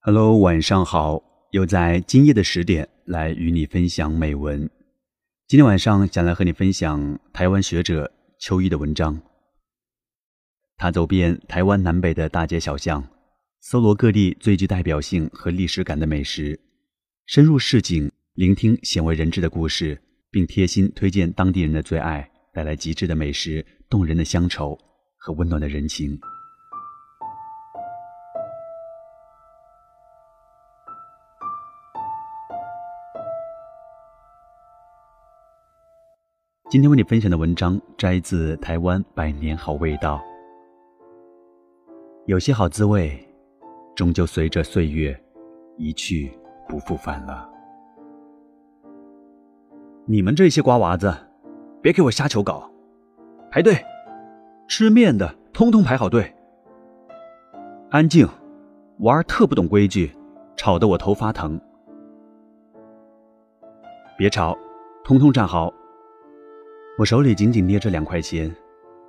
Hello，晚上好，又在今夜的十点来与你分享美文。今天晚上想来和你分享台湾学者秋意的文章。他走遍台湾南北的大街小巷，搜罗各地最具代表性和历史感的美食，深入市井，聆听鲜为人知的故事，并贴心推荐当地人的最爱，带来极致的美食、动人的乡愁和温暖的人情。今天为你分享的文章摘自《台湾百年好味道》。有些好滋味，终究随着岁月一去不复返了。你们这些瓜娃子，别给我瞎求搞！排队，吃面的通通排好队。安静，娃儿特不懂规矩，吵得我头发疼。别吵，通通站好。我手里紧紧捏着两块钱，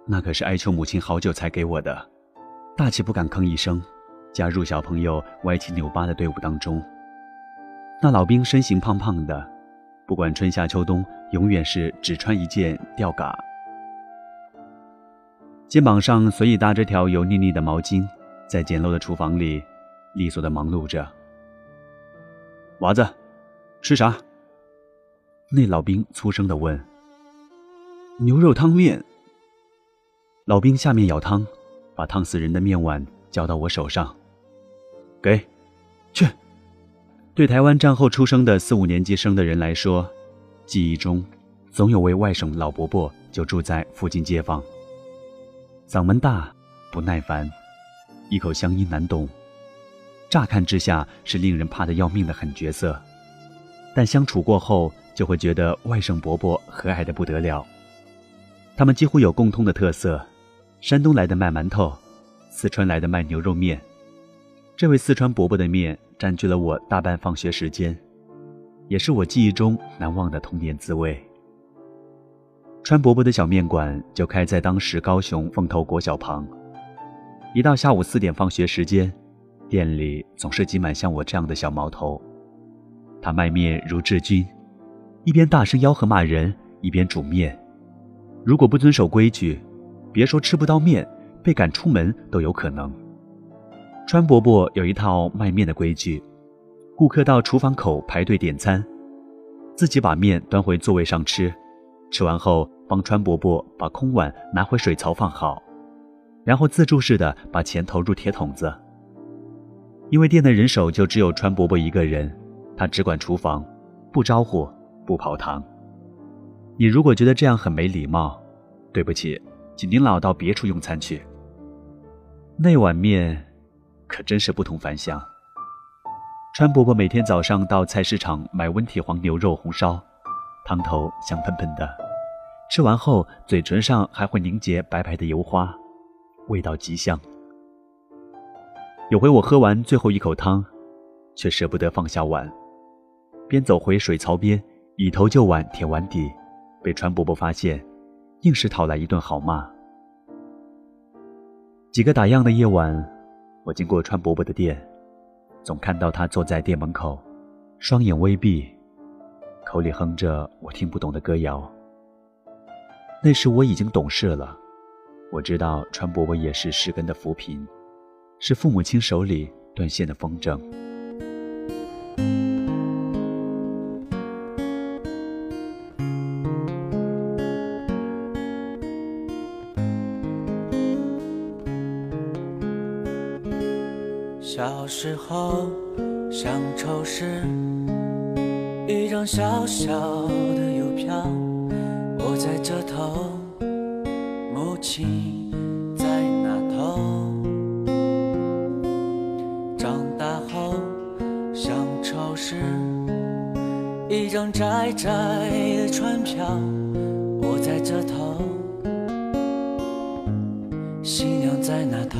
那可是哀求母亲好久才给我的，大气不敢吭一声，加入小朋友歪七扭八的队伍当中。那老兵身形胖胖的，不管春夏秋冬，永远是只穿一件吊嘎，肩膀上随意搭着条油腻腻的毛巾，在简陋的厨房里利索的忙碌着。娃子，吃啥？那老兵粗声的问。牛肉汤面。老兵下面舀汤，把烫死人的面碗交到我手上。给，去。对台湾战后出生的四五年级生的人来说，记忆中总有位外省老伯伯就住在附近街坊。嗓门大，不耐烦，一口乡音难懂。乍看之下是令人怕得要命的狠角色，但相处过后就会觉得外省伯伯和蔼的不得了。他们几乎有共通的特色：山东来的卖馒头，四川来的卖牛肉面。这位四川伯伯的面占据了我大半放学时间，也是我记忆中难忘的童年滋味。川伯伯的小面馆就开在当时高雄凤头国小旁。一到下午四点放学时间，店里总是挤满像我这样的小毛头。他卖面如治军，一边大声吆喝骂人，一边煮面。如果不遵守规矩，别说吃不到面，被赶出门都有可能。川伯伯有一套卖面的规矩：顾客到厨房口排队点餐，自己把面端回座位上吃，吃完后帮川伯伯把空碗拿回水槽放好，然后自助式的把钱投入铁桶子。因为店的人手就只有川伯伯一个人，他只管厨房，不招呼，不跑堂。你如果觉得这样很没礼貌，对不起，请您老到别处用餐去。那碗面可真是不同凡响。川伯伯每天早上到菜市场买温体黄牛肉红烧，汤头香喷喷的，吃完后嘴唇上还会凝结白白的油花，味道极香。有回我喝完最后一口汤，却舍不得放下碗，边走回水槽边，以头就碗舔碗底。被川伯伯发现，硬是讨来一顿好骂。几个打烊的夜晚，我经过川伯伯的店，总看到他坐在店门口，双眼微闭，口里哼着我听不懂的歌谣。那时我已经懂事了，我知道川伯伯也是失根的扶贫，是父母亲手里断线的风筝。时候，乡愁是一张小小的邮票，我在这头，母亲在那头。长大后，乡愁是一张窄窄的船票，我在这头，新娘在那头。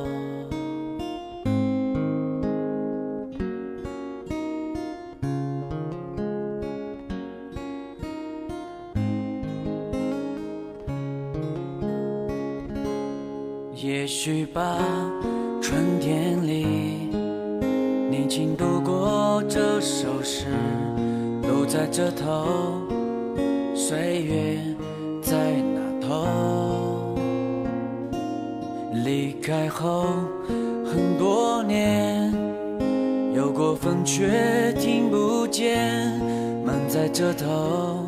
许吧，春天里，你轻读过这首诗，路在这头，岁月在那头。离开后很多年，有过风却听不见，梦在这头，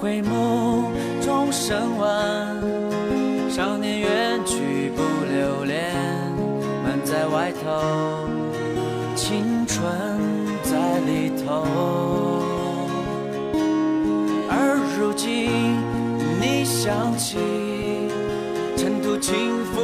回眸中升完，少年远去不留恋，门在外头，青春在里头。而如今你想起尘土轻拂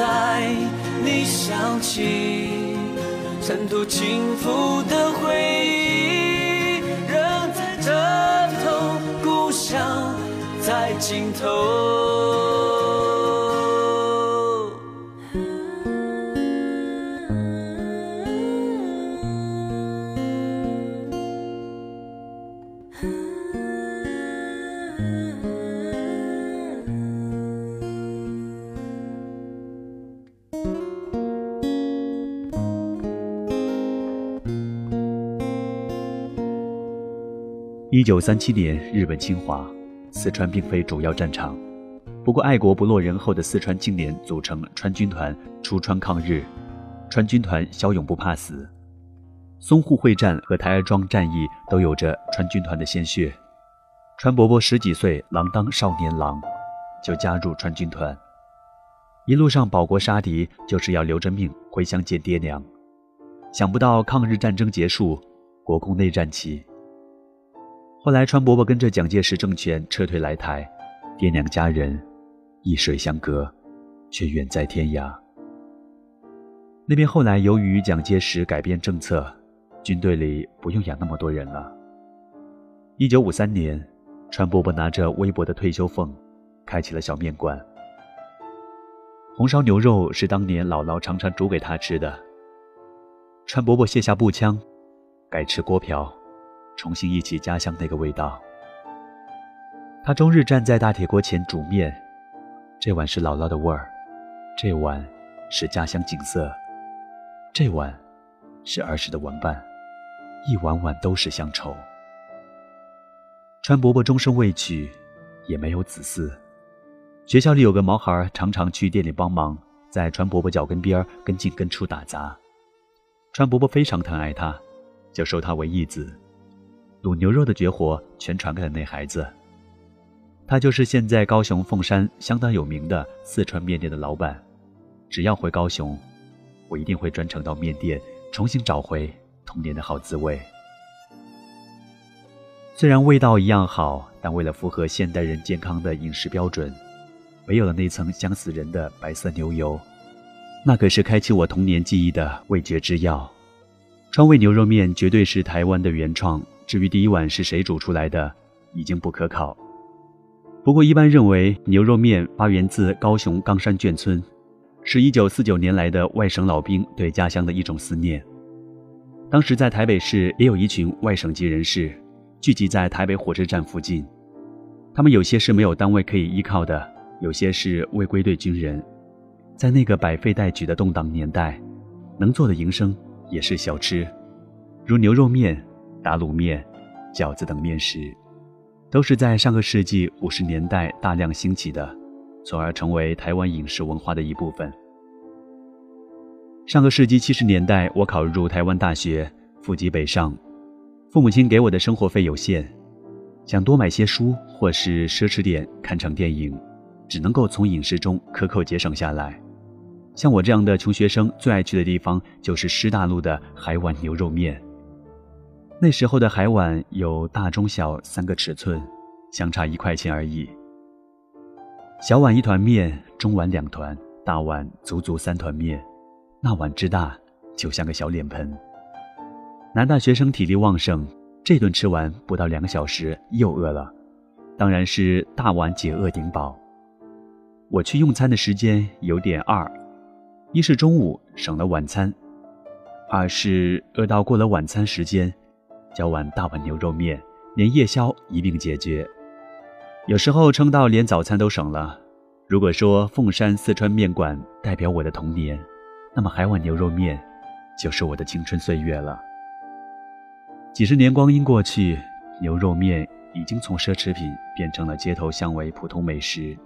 在，你想起尘土轻拂的回忆，仍在这头，故乡在尽头。一九三七年，日本侵华，四川并非主要战场。不过，爱国不落人后的四川青年组成川军团出川抗日。川军团骁勇不怕死，淞沪会战和台儿庄战役都有着川军团的鲜血。川伯伯十几岁，郎当少年郎，就加入川军团。一路上保国杀敌，就是要留着命回乡见爹娘。想不到抗日战争结束，国共内战起。后来，川伯伯跟着蒋介石政权撤退来台，爹娘家人一水相隔，却远在天涯。那边后来由于蒋介石改变政策，军队里不用养那么多人了。一九五三年，川伯伯拿着微薄的退休俸，开起了小面馆。红烧牛肉是当年姥姥常常煮给他吃的。川伯伯卸下步枪，改吃锅瓢。重新忆起家乡那个味道。他终日站在大铁锅前煮面，这碗是姥姥的味儿，这碗是家乡景色，这碗是儿时的玩伴，一碗碗都是乡愁。川伯伯终生未娶，也没有子嗣。学校里有个毛孩，常常去店里帮忙，在川伯伯脚跟边跟进跟出打杂。川伯伯非常疼爱他，就收他为义子。卤牛肉的绝活全传给了那孩子。他就是现在高雄凤山相当有名的四川面店的老板。只要回高雄，我一定会专程到面店，重新找回童年的好滋味。虽然味道一样好，但为了符合现代人健康的饮食标准，没有了那层香死人的白色牛油，那可是开启我童年记忆的味觉之药。川味牛肉面绝对是台湾的原创。至于第一碗是谁煮出来的，已经不可考。不过一般认为，牛肉面发源自高雄冈山眷村，是一九四九年来的外省老兵对家乡的一种思念。当时在台北市也有一群外省籍人士聚集在台北火车站附近，他们有些是没有单位可以依靠的，有些是未归队军人。在那个百废待举的动荡年代，能做的营生也是小吃，如牛肉面。打卤面、饺子等面食，都是在上个世纪五十年代大量兴起的，从而成为台湾饮食文化的一部分。上个世纪七十年代，我考入台湾大学，赴极北上，父母亲给我的生活费有限，想多买些书或是奢侈点看场电影，只能够从饮食中克扣节省下来。像我这样的穷学生，最爱去的地方就是师大路的海碗牛肉面。那时候的海碗有大、中、小三个尺寸，相差一块钱而已。小碗一团面，中碗两团，大碗足足三团面，那碗之大，就像个小脸盆。男大学生体力旺盛，这顿吃完不到两个小时又饿了，当然是大碗解饿顶饱。我去用餐的时间有点二。一是中午省了晚餐，二是饿到过了晚餐时间，叫碗大碗牛肉面，连夜宵一并解决。有时候撑到连早餐都省了。如果说凤山四川面馆代表我的童年，那么海碗牛肉面就是我的青春岁月了。几十年光阴过去，牛肉面已经从奢侈品变成了街头巷尾普通美食。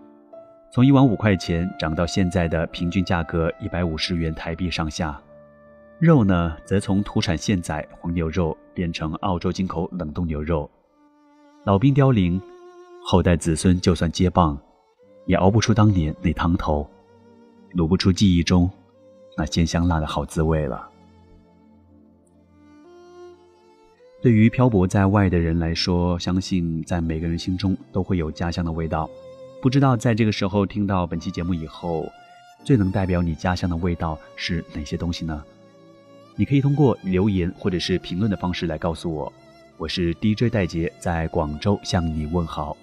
从一碗五块钱涨到现在的平均价格一百五十元台币上下，肉呢则从土产现宰黄牛肉变成澳洲进口冷冻牛肉。老兵凋零，后代子孙就算接棒，也熬不出当年那汤头，卤不出记忆中那鲜香辣的好滋味了。对于漂泊在外的人来说，相信在每个人心中都会有家乡的味道。不知道在这个时候听到本期节目以后，最能代表你家乡的味道是哪些东西呢？你可以通过留言或者是评论的方式来告诉我。我是 DJ 戴杰，在广州向你问好。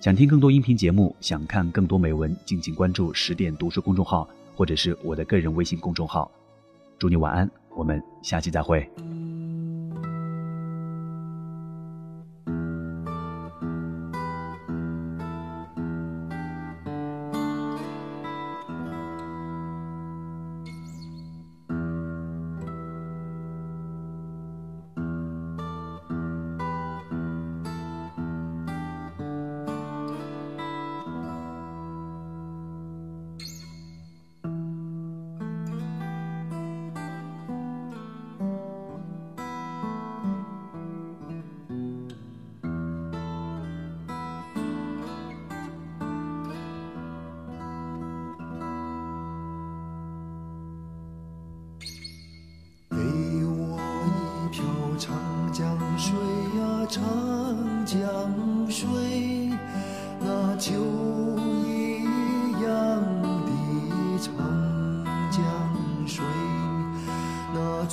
想听更多音频节目，想看更多美文，敬请关注十点读书公众号或者是我的个人微信公众号。祝你晚安，我们下期再会。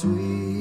sweet.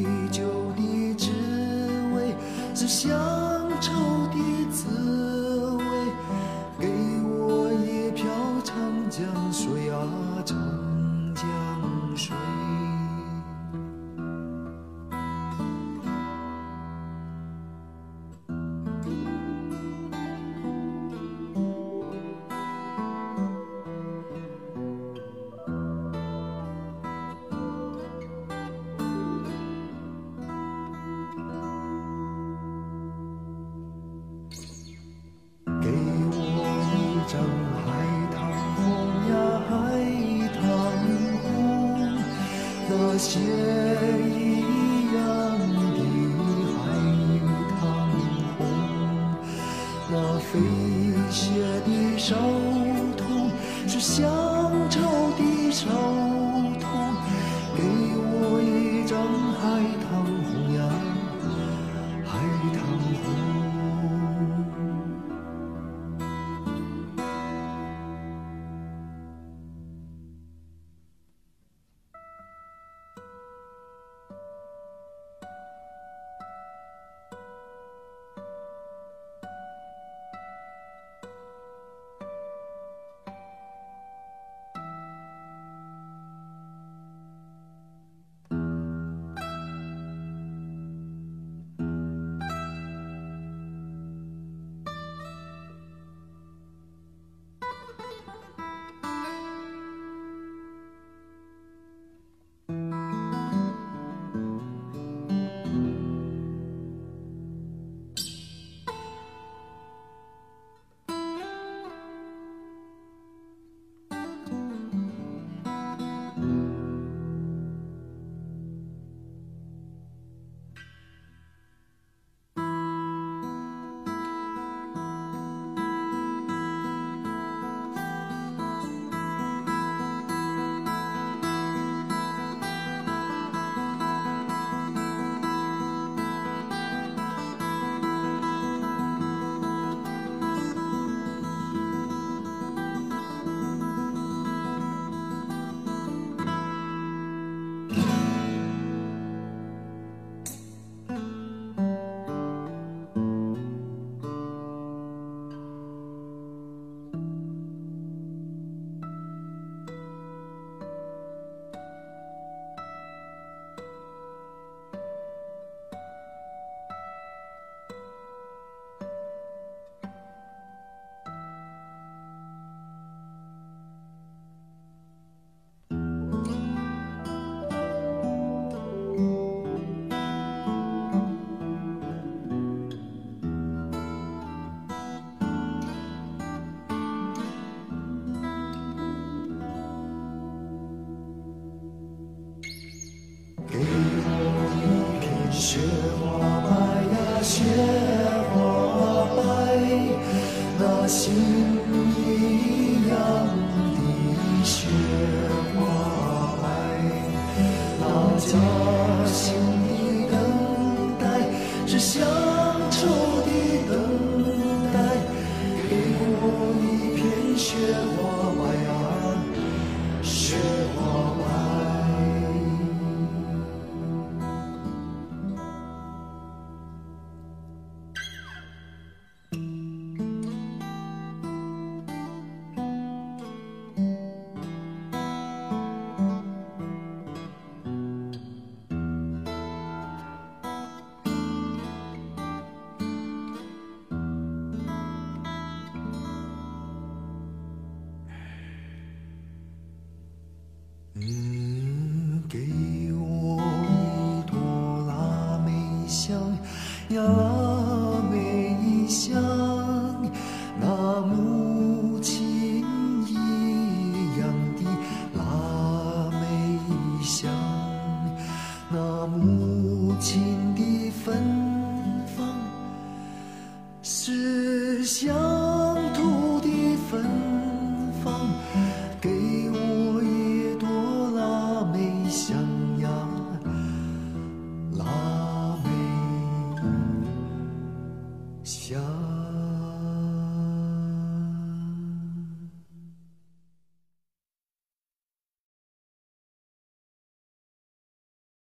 assim.